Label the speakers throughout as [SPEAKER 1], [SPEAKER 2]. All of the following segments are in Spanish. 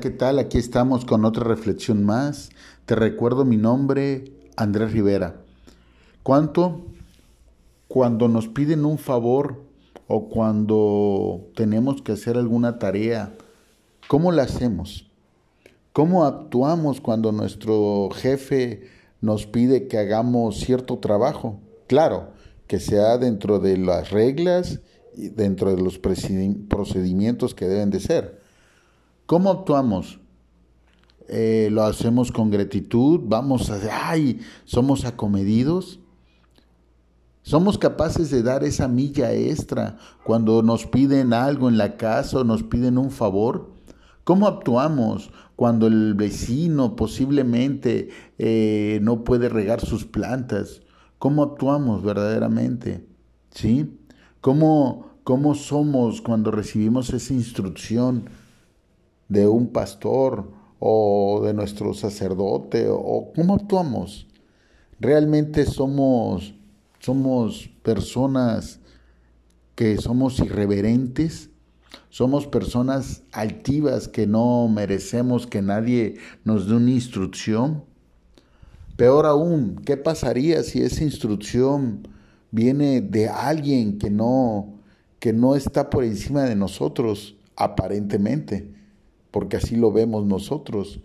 [SPEAKER 1] ¿Qué tal? Aquí estamos con otra reflexión más. Te recuerdo mi nombre, Andrés Rivera. ¿Cuánto? Cuando nos piden un favor o cuando tenemos que hacer alguna tarea, ¿cómo la hacemos? ¿Cómo actuamos cuando nuestro jefe nos pide que hagamos cierto trabajo? Claro, que sea dentro de las reglas y dentro de los procedimientos que deben de ser. ¿Cómo actuamos? Eh, ¿Lo hacemos con gratitud? ¿Vamos a, ay, somos acomedidos? ¿Somos capaces de dar esa milla extra cuando nos piden algo en la casa o nos piden un favor? ¿Cómo actuamos cuando el vecino posiblemente eh, no puede regar sus plantas? ¿Cómo actuamos verdaderamente? ¿Sí? ¿Cómo, ¿Cómo somos cuando recibimos esa instrucción? De un pastor o de nuestro sacerdote o cómo actuamos. Realmente somos somos personas que somos irreverentes, somos personas altivas que no merecemos que nadie nos dé una instrucción. Peor aún, ¿qué pasaría si esa instrucción viene de alguien que no que no está por encima de nosotros aparentemente? Porque así lo vemos nosotros.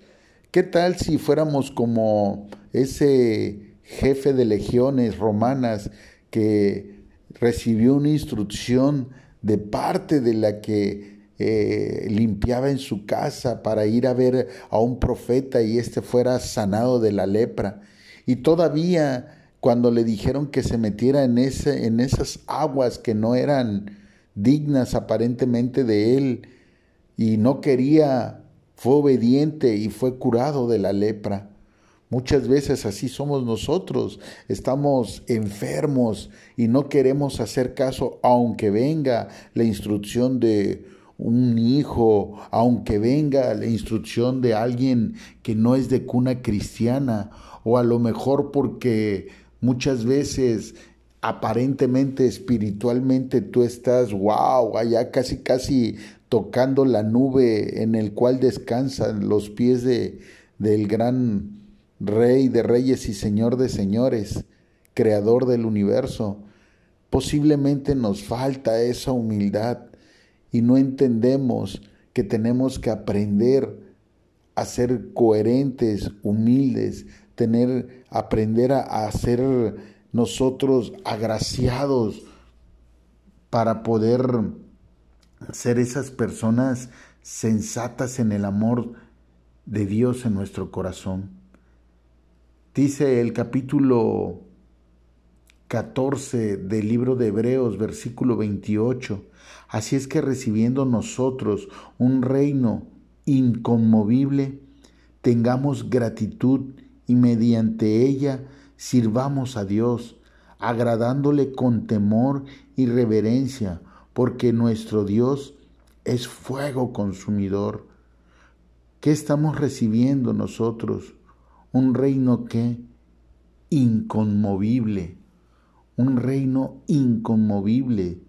[SPEAKER 1] ¿Qué tal si fuéramos como ese jefe de legiones romanas que recibió una instrucción de parte de la que eh, limpiaba en su casa para ir a ver a un profeta y éste fuera sanado de la lepra? Y todavía cuando le dijeron que se metiera en, ese, en esas aguas que no eran dignas aparentemente de él, y no quería, fue obediente y fue curado de la lepra. Muchas veces así somos nosotros, estamos enfermos y no queremos hacer caso aunque venga la instrucción de un hijo, aunque venga la instrucción de alguien que no es de cuna cristiana, o a lo mejor porque muchas veces aparentemente espiritualmente tú estás, wow, allá casi casi tocando la nube en el cual descansan los pies de, del gran Rey de Reyes y Señor de Señores, Creador del universo. Posiblemente nos falta esa humildad y no entendemos que tenemos que aprender a ser coherentes, humildes, tener, aprender a, a ser nosotros agraciados para poder ser esas personas sensatas en el amor de Dios en nuestro corazón. Dice el capítulo 14 del libro de Hebreos, versículo 28, así es que recibiendo nosotros un reino inconmovible, tengamos gratitud y mediante ella sirvamos a Dios, agradándole con temor y reverencia, porque nuestro Dios es fuego consumidor. ¿Qué estamos recibiendo nosotros? Un reino que inconmovible, un reino inconmovible.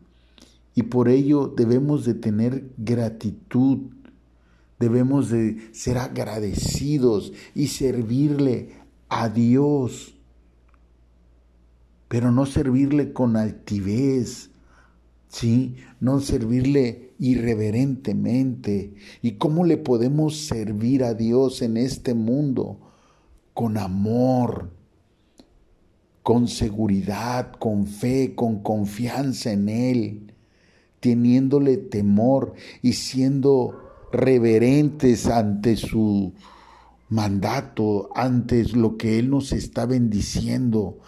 [SPEAKER 1] Y por ello debemos de tener gratitud, debemos de ser agradecidos y servirle a Dios, pero no servirle con altivez, ¿sí? No servirle irreverentemente. ¿Y cómo le podemos servir a Dios en este mundo? Con amor, con seguridad, con fe, con confianza en Él, teniéndole temor y siendo reverentes ante su mandato, ante lo que Él nos está bendiciendo,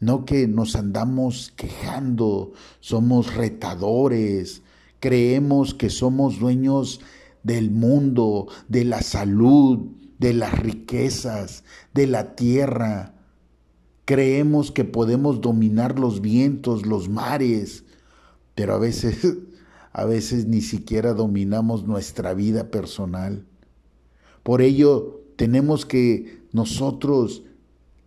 [SPEAKER 1] no que nos andamos quejando, somos retadores, creemos que somos dueños del mundo, de la salud, de las riquezas, de la tierra. Creemos que podemos dominar los vientos, los mares, pero a veces a veces ni siquiera dominamos nuestra vida personal. Por ello tenemos que nosotros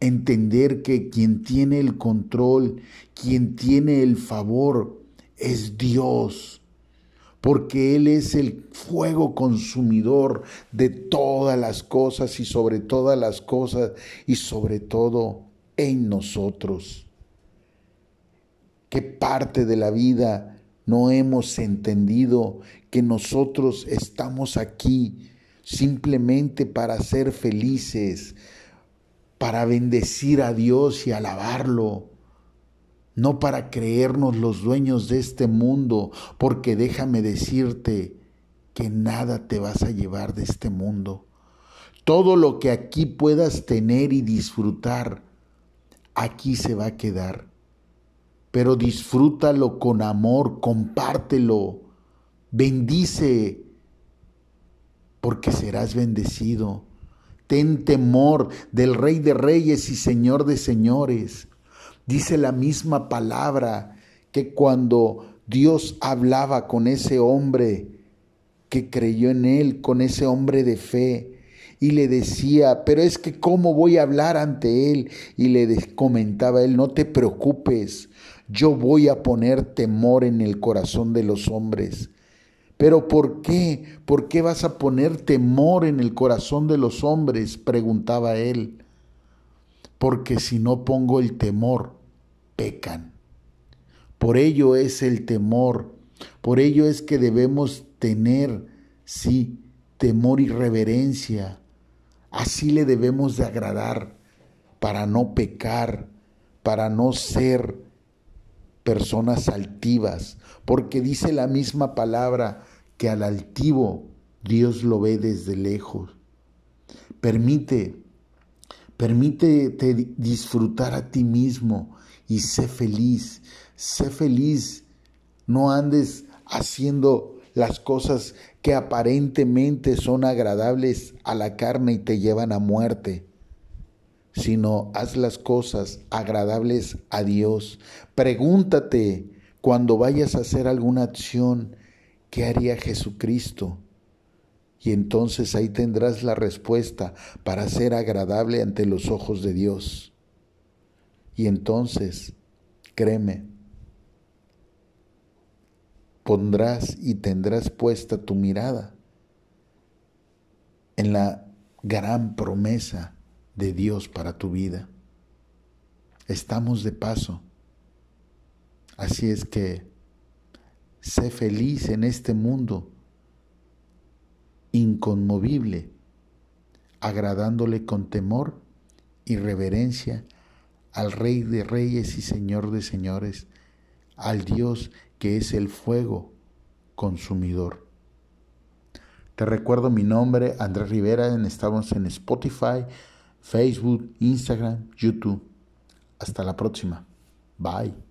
[SPEAKER 1] entender que quien tiene el control, quien tiene el favor, es Dios. porque Él es el fuego consumidor de todas las cosas y sobre todas las cosas y sobre todo en nosotros. ¿Qué parte de la vida no hemos entendido que nosotros estamos aquí simplemente para ser felices, para bendecir a Dios y alabarlo? no para creernos los dueños de este mundo, porque déjame decirte que nada te vas a llevar de este mundo. Todo lo que aquí puedas tener y disfrutar, aquí se va a quedar. Pero disfrútalo con amor, compártelo, bendice, porque serás bendecido. Ten temor del Rey de Reyes y Señor de Señores. Dice la misma palabra que cuando Dios hablaba con ese hombre que creyó en él, con ese hombre de fe, y le decía, pero es que ¿cómo voy a hablar ante él? Y le comentaba él, no te preocupes, yo voy a poner temor en el corazón de los hombres. Pero ¿por qué? ¿Por qué vas a poner temor en el corazón de los hombres? preguntaba él porque si no pongo el temor, pecan. Por ello es el temor, por ello es que debemos tener, sí, temor y reverencia. Así le debemos de agradar para no pecar, para no ser personas altivas, porque dice la misma palabra que al altivo Dios lo ve desde lejos. Permite Permítete disfrutar a ti mismo y sé feliz. Sé feliz. No andes haciendo las cosas que aparentemente son agradables a la carne y te llevan a muerte, sino haz las cosas agradables a Dios. Pregúntate cuando vayas a hacer alguna acción, ¿qué haría Jesucristo? y entonces ahí tendrás la respuesta para ser agradable ante los ojos de Dios. Y entonces, créeme, pondrás y tendrás puesta tu mirada en la gran promesa de Dios para tu vida. Estamos de paso. Así es que sé feliz en este mundo inconmovible, agradándole con temor y reverencia al Rey de Reyes y Señor de Señores, al Dios que es el fuego consumidor. Te recuerdo mi nombre, Andrés Rivera, estamos en Spotify, Facebook, Instagram, YouTube. Hasta la próxima. Bye.